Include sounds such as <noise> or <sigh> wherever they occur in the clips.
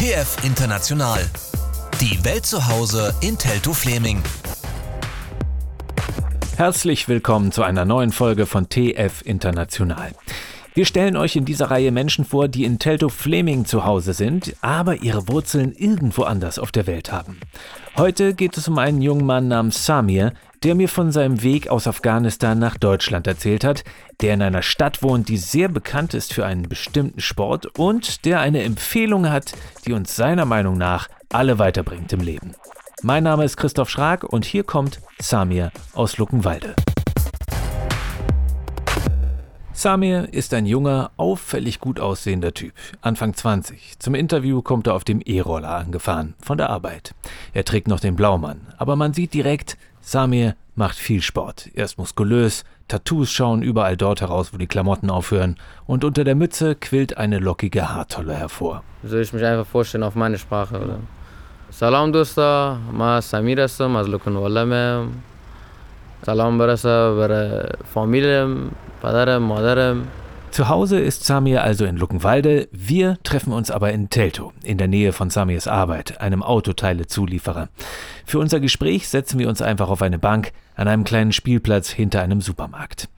TF International. Die Welt zu Hause in Telto Fleming. Herzlich willkommen zu einer neuen Folge von TF International. Wir stellen euch in dieser Reihe Menschen vor, die in Telto Fleming zu Hause sind, aber ihre Wurzeln irgendwo anders auf der Welt haben. Heute geht es um einen jungen Mann namens Samir, der mir von seinem Weg aus Afghanistan nach Deutschland erzählt hat, der in einer Stadt wohnt, die sehr bekannt ist für einen bestimmten Sport und der eine Empfehlung hat, die uns seiner Meinung nach alle weiterbringt im Leben. Mein Name ist Christoph Schrag und hier kommt Samir aus Luckenwalde. Samir ist ein junger, auffällig gut aussehender Typ, Anfang 20. Zum Interview kommt er auf dem E-Roller angefahren, von der Arbeit. Er trägt noch den Blaumann, aber man sieht direkt, Samir macht viel Sport. Er ist muskulös, Tattoos schauen überall dort heraus, wo die Klamotten aufhören, und unter der Mütze quillt eine lockige Haartolle hervor. Soll ich mich einfach vorstellen auf meine Sprache, oder? Salam dosta, ma Samir هستم از لکنواله سلام برسه برای فامیلم پدرم مادرم zu Hause ist Samir also in Luckenwalde, wir treffen uns aber in Teltow, in der Nähe von Samirs Arbeit, einem Autoteile-Zulieferer. Für unser Gespräch setzen wir uns einfach auf eine Bank an einem kleinen Spielplatz hinter einem Supermarkt.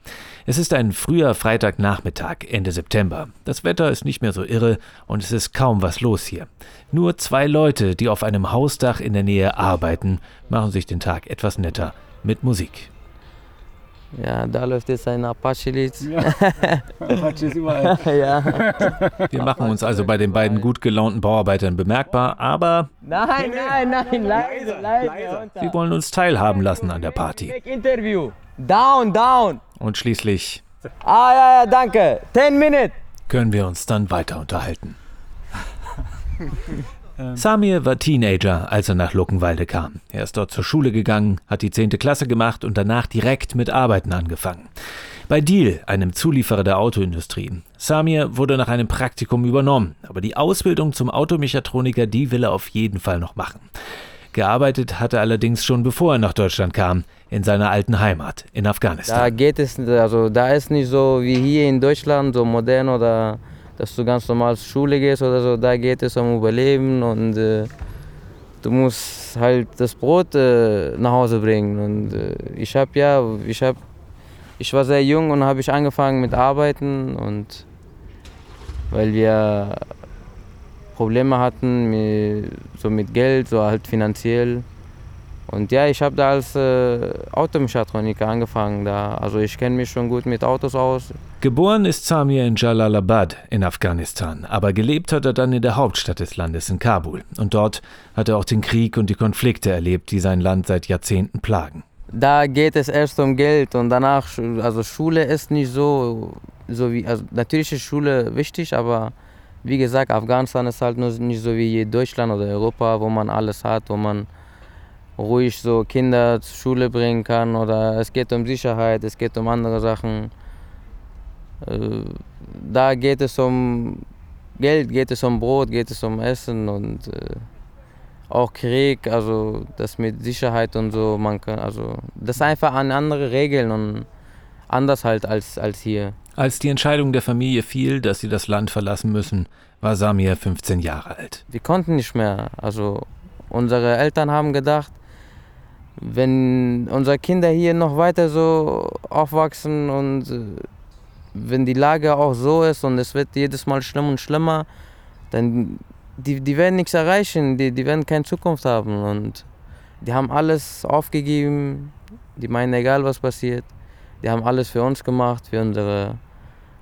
Es ist ein früher Freitagnachmittag, Ende September. Das Wetter ist nicht mehr so irre und es ist kaum was los hier. Nur zwei Leute, die auf einem Hausdach in der Nähe arbeiten, machen sich den Tag etwas netter mit Musik. Ja, da läuft jetzt ein Apache-Lied. Ja, <laughs> Apache ist überall. ja. Wir machen uns also bei den beiden gut gelaunten Bauarbeitern bemerkbar, aber Nein, nein, nein, leise, leise. sie wollen uns teilhaben lassen an der Party. Interview. Down, down. Und schließlich Ah, ja, ja, danke. 10 Minuten. können wir uns dann weiter unterhalten. <laughs> Samir war Teenager, als er nach Luckenwalde kam. Er ist dort zur Schule gegangen, hat die 10. Klasse gemacht und danach direkt mit Arbeiten angefangen. Bei Deal, einem Zulieferer der Autoindustrie. Samir wurde nach einem Praktikum übernommen, aber die Ausbildung zum Automechatroniker, die will er auf jeden Fall noch machen. Gearbeitet hat er allerdings schon bevor er nach Deutschland kam, in seiner alten Heimat, in Da Afghanistan. geht es, also da ist nicht so wie hier in Deutschland, so modern oder dass du ganz normal zur Schule gehst oder so. Da geht es um Überleben und äh, du musst halt das Brot äh, nach Hause bringen. Und äh, ich habe ja, ich habe, ich war sehr jung und habe ich angefangen mit Arbeiten und weil wir Probleme hatten, mit, so mit Geld, so halt finanziell. Und ja, ich habe da als äh, Automechatroniker angefangen. Da. Also ich kenne mich schon gut mit Autos aus. Geboren ist Samir in Jalalabad in Afghanistan, aber gelebt hat er dann in der Hauptstadt des Landes, in Kabul. Und dort hat er auch den Krieg und die Konflikte erlebt, die sein Land seit Jahrzehnten plagen. Da geht es erst um Geld und danach, also Schule ist nicht so, so wie, also natürlich ist Schule wichtig, aber wie gesagt, Afghanistan ist halt nicht so wie Deutschland oder Europa, wo man alles hat, wo man ruhig so Kinder zur Schule bringen kann oder es geht um Sicherheit, es geht um andere Sachen. Äh, Da geht es um Geld, geht es um Brot, geht es um Essen und äh, auch Krieg, also das mit Sicherheit und so, man kann, also das ist einfach an andere Regeln und anders halt als, als hier. Als die Entscheidung der Familie fiel, dass sie das Land verlassen müssen, war Samir 15 Jahre alt. Wir konnten nicht mehr, also unsere Eltern haben gedacht, wenn unsere Kinder hier noch weiter so aufwachsen und äh, wenn die Lage auch so ist und es wird jedes Mal schlimmer und schlimmer, dann die, die werden nichts erreichen, die, die werden keine Zukunft haben und die haben alles aufgegeben, die meinen, egal was passiert, die haben alles für uns gemacht, für unsere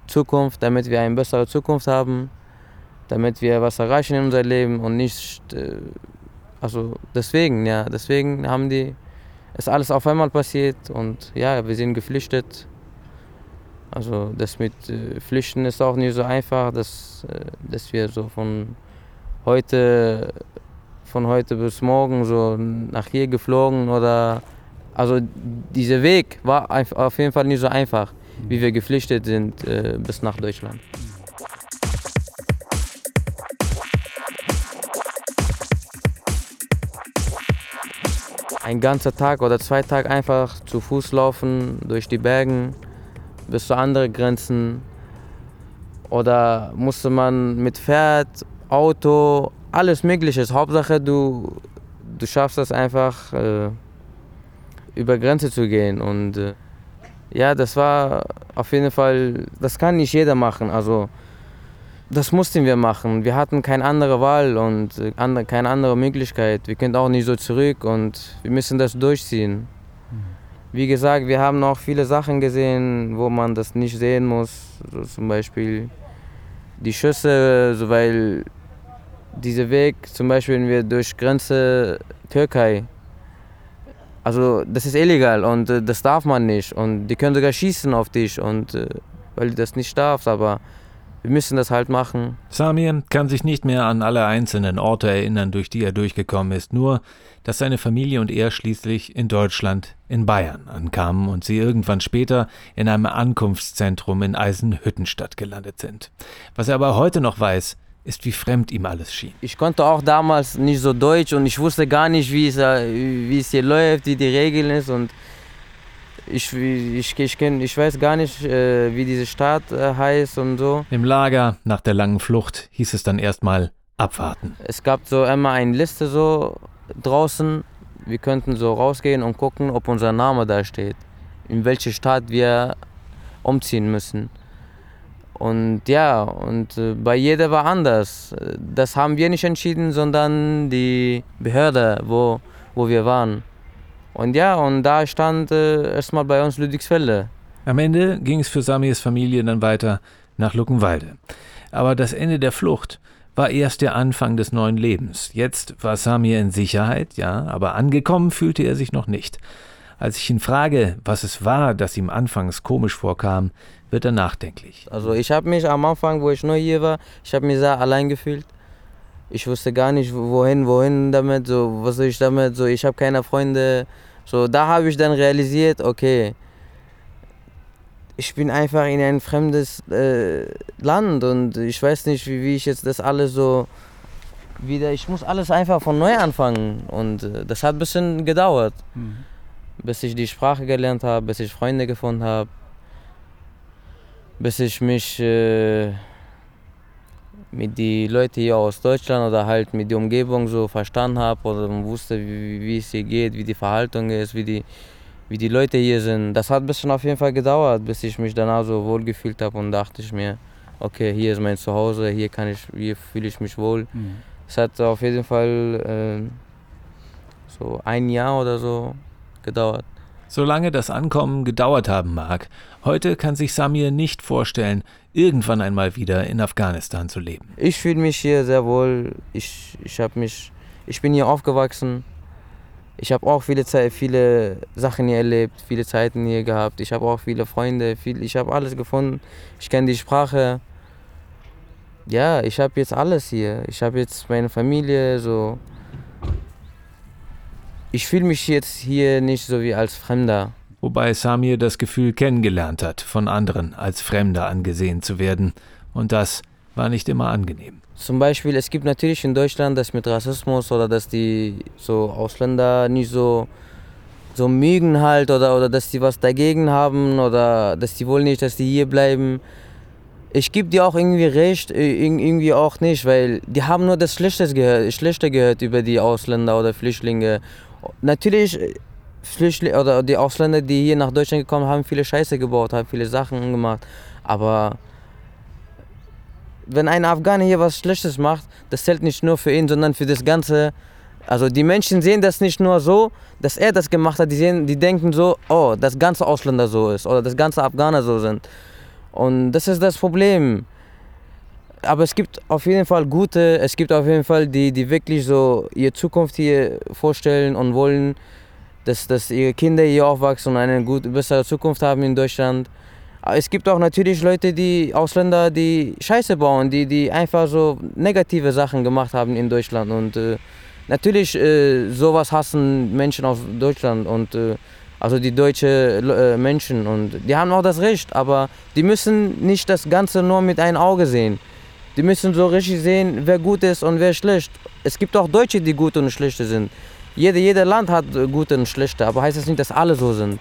Zukunft, damit wir eine bessere Zukunft haben, damit wir was erreichen in unserem Leben und nicht, äh, also deswegen, ja, deswegen haben die, ist alles auf einmal passiert und ja, wir sind geflüchtet. Also das mit äh, Flüchten ist auch nicht so einfach, dass, äh, dass wir so von heute, von heute bis morgen so nach hier geflogen oder also dieser Weg war auf jeden Fall nicht so einfach, wie wir geflüchtet sind äh, bis nach Deutschland. Ein ganzer Tag oder zwei Tage einfach zu Fuß laufen durch die Bergen bis zu anderen Grenzen. Oder musste man mit Pferd, Auto, alles Mögliche. Hauptsache, du, du schaffst es einfach, äh, über Grenze zu gehen. Und äh, ja, das war auf jeden Fall, das kann nicht jeder machen. Also, das mussten wir machen. Wir hatten keine andere Wahl und äh, keine andere Möglichkeit. Wir können auch nicht so zurück und wir müssen das durchziehen. Wie gesagt, wir haben auch viele Sachen gesehen, wo man das nicht sehen muss. So zum Beispiel die Schüsse, so weil dieser Weg, zum Beispiel wenn wir durch Grenze Türkei, also das ist illegal und äh, das darf man nicht. Und die können sogar schießen auf dich, und, äh, weil du das nicht darfst, aber wir müssen das halt machen. Samir kann sich nicht mehr an alle einzelnen Orte erinnern, durch die er durchgekommen ist, nur dass seine Familie und er schließlich in Deutschland, in Bayern ankamen und sie irgendwann später in einem Ankunftszentrum in Eisenhüttenstadt gelandet sind. Was er aber heute noch weiß, ist, wie fremd ihm alles schien. Ich konnte auch damals nicht so Deutsch und ich wusste gar nicht, wie es, wie es hier läuft, wie die Regeln ist und ich, ich, ich, kenn, ich weiß gar nicht, äh, wie diese Stadt äh, heißt und so. Im Lager nach der langen Flucht hieß es dann erstmal abwarten. Es gab so immer eine Liste so draußen. Wir könnten so rausgehen und gucken, ob unser Name da steht. In welche Stadt wir umziehen müssen. Und ja, und äh, bei jeder war anders. Das haben wir nicht entschieden, sondern die Behörde, wo, wo wir waren. Und ja, und da stand äh, erstmal bei uns Ludwigsfelde. Am Ende ging es für Samirs Familie dann weiter nach Luckenwalde. Aber das Ende der Flucht war erst der Anfang des neuen Lebens. Jetzt war Samir in Sicherheit, ja, aber angekommen fühlte er sich noch nicht. Als ich ihn frage, was es war, das ihm anfangs komisch vorkam, wird er nachdenklich. Also ich habe mich am Anfang, wo ich neu hier war, ich habe mich sehr allein gefühlt. Ich wusste gar nicht, wohin, wohin damit, so, was soll ich damit, so, ich habe keine Freunde. So, da habe ich dann realisiert, okay, ich bin einfach in ein fremdes äh, Land und ich weiß nicht, wie, wie, ich jetzt das alles so wieder, ich muss alles einfach von neu anfangen und äh, das hat ein bisschen gedauert, mhm. bis ich die Sprache gelernt habe, bis ich Freunde gefunden habe, bis ich mich äh, mit den Leuten hier aus Deutschland oder halt mit der Umgebung so verstanden habe oder wusste, wie, wie, es hier geht, wie die Verhaltung ist, wie die, wie die Leute hier sind. Das hat ein bisschen auf jeden Fall gedauert, bis ich mich danach so wohl gefühlt habe und dachte ich mir, okay, hier ist mein Zuhause, hier kann ich, hier fühle ich mich wohl. Mhm. Es hat auf jeden Fall äh, so ein Jahr oder so gedauert. Solange das Ankommen gedauert haben mag, heute kann sich Samir nicht vorstellen, irgendwann einmal wieder in Afghanistan zu leben. Ich fühle mich hier sehr wohl. Ich, ich, mich, ich bin hier aufgewachsen. Ich habe auch viele, Zeit, viele Sachen hier erlebt, viele Zeiten hier gehabt. Ich habe auch viele Freunde, viel, ich habe alles gefunden. Ich kenne die Sprache. Ja, ich habe jetzt alles hier. Ich habe jetzt meine Familie, so ich fühle mich jetzt hier nicht so wie als Fremder. Wobei Samir das Gefühl kennengelernt hat, von anderen als Fremder angesehen zu werden. Und das war nicht immer angenehm. Zum Beispiel, es gibt natürlich in Deutschland das mit Rassismus oder dass die so Ausländer nicht so, so mögen halt oder, oder dass die was dagegen haben oder dass die wollen nicht, dass die hier bleiben. Ich gebe dir auch irgendwie recht, irgendwie auch nicht, weil die haben nur das Schlechte gehört, Schlechte gehört über die Ausländer oder Flüchtlinge Natürlich, äh, Flüchtlinge oder die Ausländer, die hier nach Deutschland gekommen haben, viele Scheiße gebaut, haben viele Sachen gemacht. Aber wenn ein Afghaner hier was Schlechtes macht, das zählt nicht nur für ihn, sondern für das Ganze. Also die Menschen sehen das nicht nur so, dass er das gemacht hat, die, sehen, die denken so, oh, das ganze Ausländer so ist oder das ganze Afghaner so sind. Und das ist das Problem aber es gibt auf jeden Fall gute, es gibt auf jeden Fall die, die wirklich so ihre Zukunft hier vorstellen und wollen, dass, dass ihre Kinder hier aufwachsen und eine gute, bessere Zukunft haben in Deutschland. Es gibt auch natürlich Leute, die Ausländer, die Scheiße bauen, die, die einfach so negative Sachen gemacht haben in Deutschland. Und äh, natürlich, äh, sowas hassen Menschen aus Deutschland und äh, also die deutschen äh, Menschen. Und die haben auch das Recht, aber die müssen nicht das Ganze nur mit einem Auge sehen. Die müssen so richtig sehen, wer gut ist und wer schlecht. Es gibt auch Deutsche, die gut und schlecht sind. Jede, jeder Land hat gute und schlechte, aber heißt das nicht, dass alle so sind.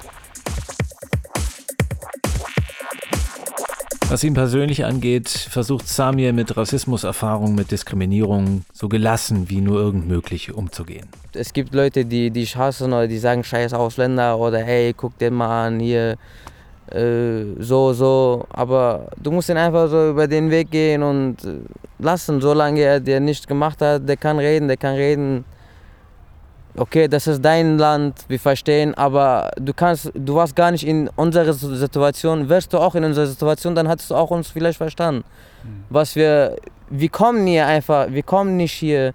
Was ihn persönlich angeht, versucht Samir mit Rassismuserfahrung, mit Diskriminierung so gelassen wie nur irgend möglich umzugehen. Es gibt Leute, die dich hassen oder die sagen scheiß Ausländer oder hey, guck dir mal an hier, äh, so, so. Aber du musst ihn einfach so über den Weg gehen und äh, lassen, solange er dir nichts gemacht hat, der kann reden, der kann reden okay, das ist dein Land, wir verstehen, aber du kannst, du warst gar nicht in unserer Situation, wärst du auch in unserer Situation, dann hättest du auch uns vielleicht verstanden. Mhm. Was wir, wir kommen hier einfach, wir kommen nicht hier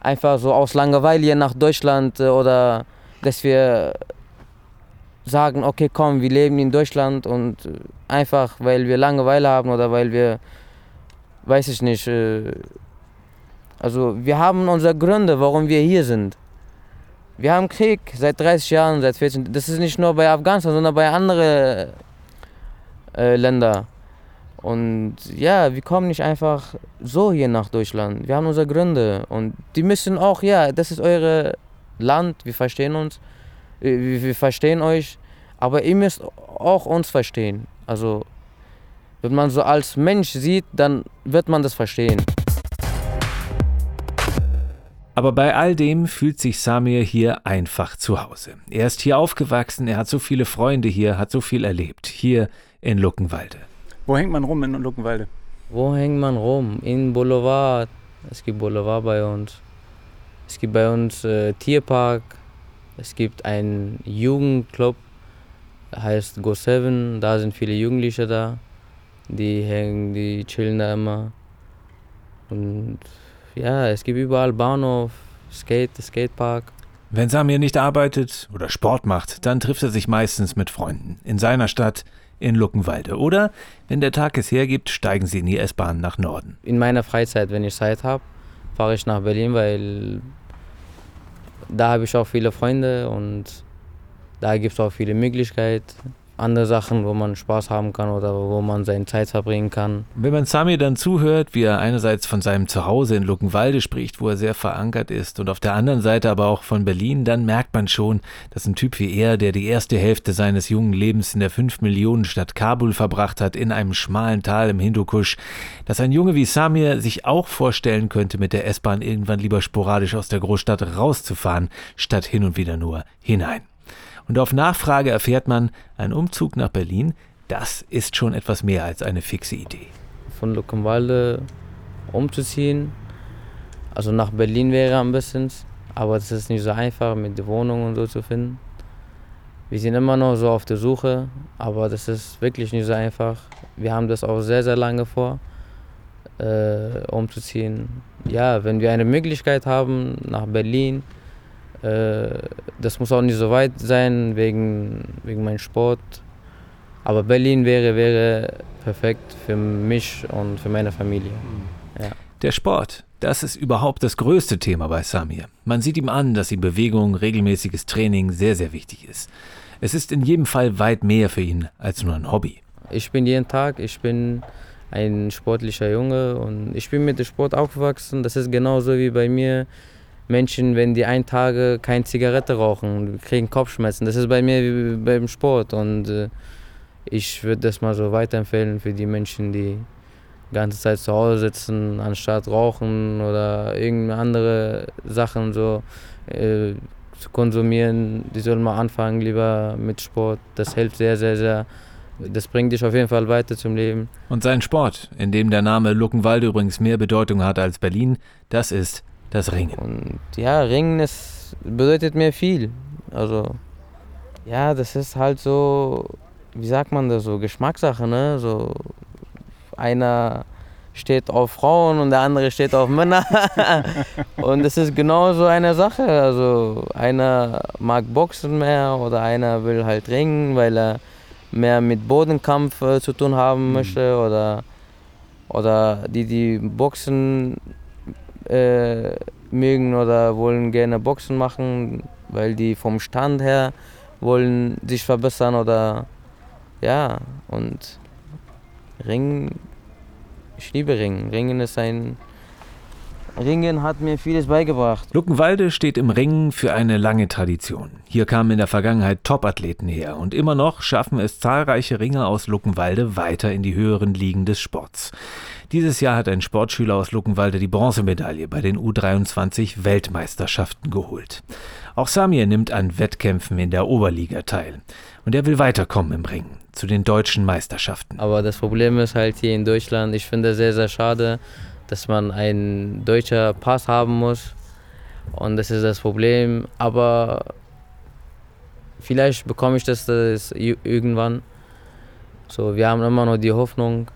einfach so aus Langeweile nach Deutschland äh, oder dass wir sagen, okay, komm, wir leben in Deutschland und äh, einfach, weil wir Langeweile haben oder weil wir, weiß ich nicht, äh, also wir haben unsere Gründe, warum wir hier sind. Wir haben Krieg seit 30 Jahren, seit 14. Das ist nicht nur bei Afghanistan, sondern bei anderen äh, Ländern. Und ja, wir kommen nicht einfach so hier nach Deutschland. Wir haben unsere Gründe. Und die müssen auch, ja, das ist euer Land, wir verstehen uns, wir, wir verstehen euch. Aber ihr müsst auch uns verstehen. Also, wenn man so als Mensch sieht, dann wird man das verstehen. Aber bei all dem fühlt sich Samir hier einfach zu Hause. Er ist hier aufgewachsen, er hat so viele Freunde hier, hat so viel erlebt, hier in Luckenwalde. Wo hängt man rum in Luckenwalde? Wo hängt man rum? In Boulevard. Es gibt Boulevard bei uns. Es gibt bei uns äh, Tierpark. Es gibt einen Jugendclub, heißt Go Seven. Da sind viele Jugendliche da. Die hängen, die chillen da immer. Und ja, es gibt überall Bahnhof, Skate, Skatepark. Wenn Samir nicht arbeitet oder Sport macht, dann trifft er sich meistens mit Freunden in seiner Stadt in Luckenwalde. Oder wenn der Tag es hergibt, steigen sie in die S-Bahn nach Norden. In meiner Freizeit, wenn ich Zeit habe, fahre ich nach Berlin, weil da habe ich auch viele Freunde und da gibt es auch viele Möglichkeiten andere Sachen, wo man Spaß haben kann oder wo man seine Zeit verbringen kann. Wenn man Sami dann zuhört, wie er einerseits von seinem Zuhause in Luckenwalde spricht, wo er sehr verankert ist, und auf der anderen Seite aber auch von Berlin, dann merkt man schon, dass ein Typ wie er, der die erste Hälfte seines jungen Lebens in der 5-Millionen-Stadt Kabul verbracht hat, in einem schmalen Tal im Hindukusch, dass ein Junge wie Samir sich auch vorstellen könnte, mit der S-Bahn irgendwann lieber sporadisch aus der Großstadt rauszufahren, statt hin und wieder nur hinein. Und auf Nachfrage erfährt man, ein Umzug nach Berlin, das ist schon etwas mehr als eine fixe Idee. Von Luckenwalde umzuziehen, also nach Berlin wäre am besten, aber es ist nicht so einfach mit der Wohnung und so zu finden. Wir sind immer noch so auf der Suche, aber das ist wirklich nicht so einfach. Wir haben das auch sehr, sehr lange vor, äh, umzuziehen. Ja, wenn wir eine Möglichkeit haben nach Berlin, das muss auch nicht so weit sein wegen, wegen meinem Sport. Aber Berlin wäre, wäre perfekt für mich und für meine Familie. Mhm. Ja. Der Sport, das ist überhaupt das größte Thema bei Samir. Man sieht ihm an, dass ihm Bewegung, regelmäßiges Training sehr, sehr wichtig ist. Es ist in jedem Fall weit mehr für ihn als nur ein Hobby. Ich bin jeden Tag, ich bin ein sportlicher Junge und ich bin mit dem Sport aufgewachsen. Das ist genauso wie bei mir. Menschen, wenn die ein Tage keine Zigarette rauchen, kriegen Kopfschmerzen. Das ist bei mir wie beim Sport und äh, ich würde das mal so weiterempfehlen für die Menschen, die die ganze Zeit zu Hause sitzen, anstatt rauchen oder irgendeine andere Sachen so äh, zu konsumieren. Die sollen mal anfangen lieber mit Sport. Das hilft sehr, sehr, sehr. Das bringt dich auf jeden Fall weiter zum Leben. Und sein Sport, in dem der Name Luckenwalde übrigens mehr Bedeutung hat als Berlin, das ist das Ringen. Und ja, Ringen ist, bedeutet mir viel. Also, ja, das ist halt so, wie sagt man das so, Geschmackssache, ne? So, einer steht auf Frauen und der andere steht auf <laughs> Männer. und das ist genau so eine Sache. Also, einer mag Boxen mehr oder einer will halt ringen, weil er mehr mit Bodenkampf äh, zu tun haben mhm. möchte oder, oder die, die Boxen äh, mögen oder wollen gerne Boxen machen, weil die vom Stand her wollen sich verbessern oder ja und Ringen, ich liebe Ringen. Ringen ist ein Ringen hat mir vieles beigebracht. Luckenwalde steht im Ringen für eine lange Tradition. Hier kamen in der Vergangenheit Topathleten her und immer noch schaffen es zahlreiche Ringer aus Luckenwalde weiter in die höheren Ligen des Sports. Dieses Jahr hat ein Sportschüler aus Luckenwalde die Bronzemedaille bei den U23 Weltmeisterschaften geholt. Auch Samir nimmt an Wettkämpfen in der Oberliga teil. Und er will weiterkommen im Ringen zu den deutschen Meisterschaften. Aber das Problem ist halt hier in Deutschland, ich finde es sehr, sehr schade, dass man einen deutschen Pass haben muss. Und das ist das Problem. Aber vielleicht bekomme ich das, das irgendwann. So, wir haben immer noch die Hoffnung,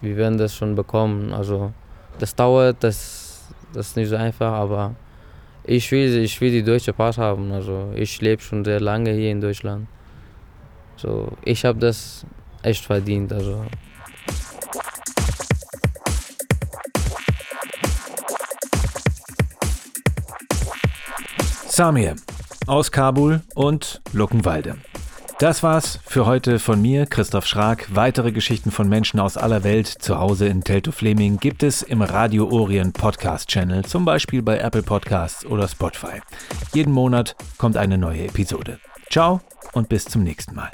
wir werden das schon bekommen. Also das dauert, das, das ist nicht so einfach, aber ich will, ich will die deutsche Pass haben. Also ich lebe schon sehr lange hier in Deutschland. So, ich habe das echt verdient. Also. Samir aus Kabul und Luckenwalde. Das war's für heute von mir, Christoph Schrag. Weitere Geschichten von Menschen aus aller Welt zu Hause in Telto Fleming gibt es im Radio Orient Podcast Channel, zum Beispiel bei Apple Podcasts oder Spotify. Jeden Monat kommt eine neue Episode. Ciao und bis zum nächsten Mal.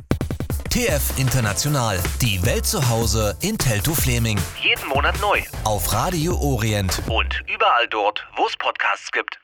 TF International, die Welt zu Hause in Telto Fleming. Jeden Monat neu. Auf Radio Orient Und überall dort, wo es Podcasts gibt.